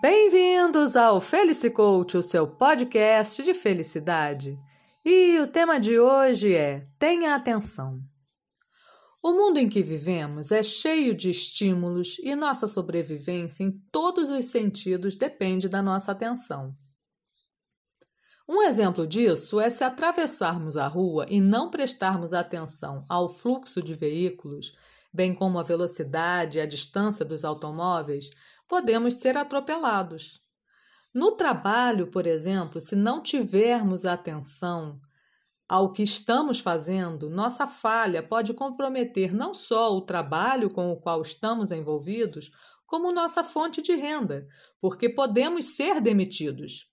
Bem-vindos ao Felicicoach, o seu podcast de felicidade. E o tema de hoje é Tenha atenção. O mundo em que vivemos é cheio de estímulos e nossa sobrevivência em todos os sentidos depende da nossa atenção. Um exemplo disso é se atravessarmos a rua e não prestarmos atenção ao fluxo de veículos, bem como a velocidade e a distância dos automóveis, podemos ser atropelados. No trabalho, por exemplo, se não tivermos atenção ao que estamos fazendo, nossa falha pode comprometer não só o trabalho com o qual estamos envolvidos, como nossa fonte de renda, porque podemos ser demitidos.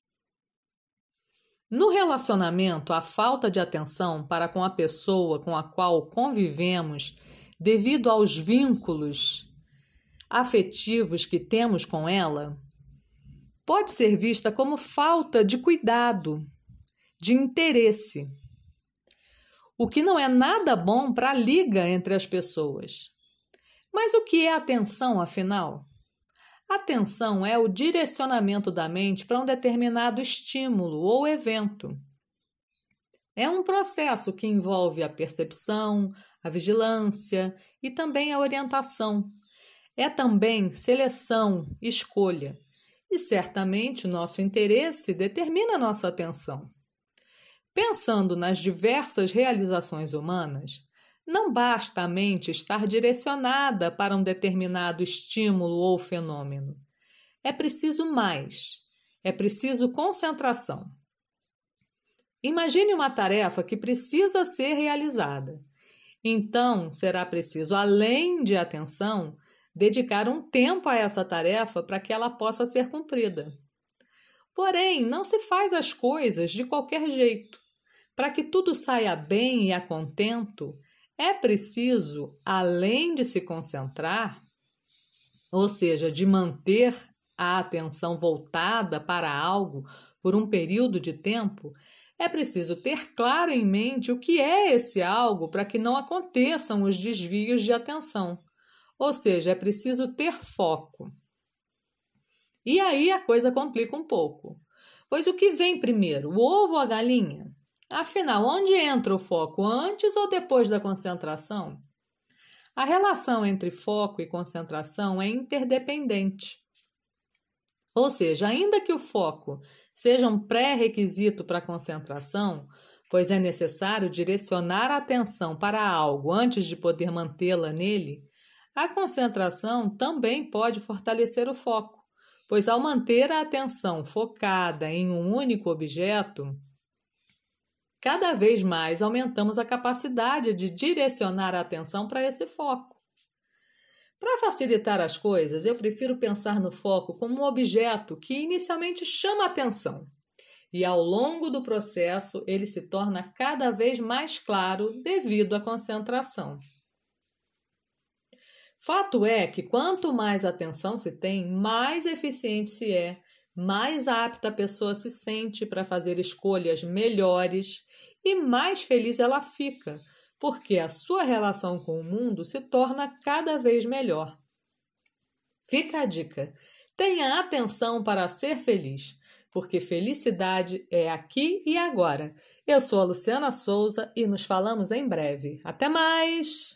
No relacionamento, a falta de atenção para com a pessoa com a qual convivemos, devido aos vínculos afetivos que temos com ela, pode ser vista como falta de cuidado, de interesse. O que não é nada bom para a liga entre as pessoas. Mas o que é atenção, afinal? Atenção é o direcionamento da mente para um determinado estímulo ou evento. É um processo que envolve a percepção, a vigilância e também a orientação. É também seleção, escolha. E certamente nosso interesse determina nossa atenção. Pensando nas diversas realizações humanas, não basta a mente estar direcionada para um determinado estímulo ou fenômeno. É preciso mais. É preciso concentração. Imagine uma tarefa que precisa ser realizada. Então, será preciso, além de atenção, dedicar um tempo a essa tarefa para que ela possa ser cumprida. Porém, não se faz as coisas de qualquer jeito. Para que tudo saia bem e a contento, é preciso, além de se concentrar, ou seja, de manter a atenção voltada para algo por um período de tempo, é preciso ter claro em mente o que é esse algo para que não aconteçam os desvios de atenção. Ou seja, é preciso ter foco. E aí a coisa complica um pouco. Pois o que vem primeiro, o ovo ou a galinha? Afinal, onde entra o foco, antes ou depois da concentração? A relação entre foco e concentração é interdependente. Ou seja, ainda que o foco seja um pré-requisito para a concentração, pois é necessário direcionar a atenção para algo antes de poder mantê-la nele, a concentração também pode fortalecer o foco, pois ao manter a atenção focada em um único objeto, cada vez mais aumentamos a capacidade de direcionar a atenção para esse foco. Para facilitar as coisas, eu prefiro pensar no foco como um objeto que inicialmente chama atenção, e ao longo do processo ele se torna cada vez mais claro devido à concentração. Fato é que quanto mais atenção se tem, mais eficiente se é mais apta a pessoa se sente para fazer escolhas melhores e mais feliz ela fica, porque a sua relação com o mundo se torna cada vez melhor. Fica a dica: tenha atenção para ser feliz, porque felicidade é aqui e agora. Eu sou a Luciana Souza e nos falamos em breve. Até mais!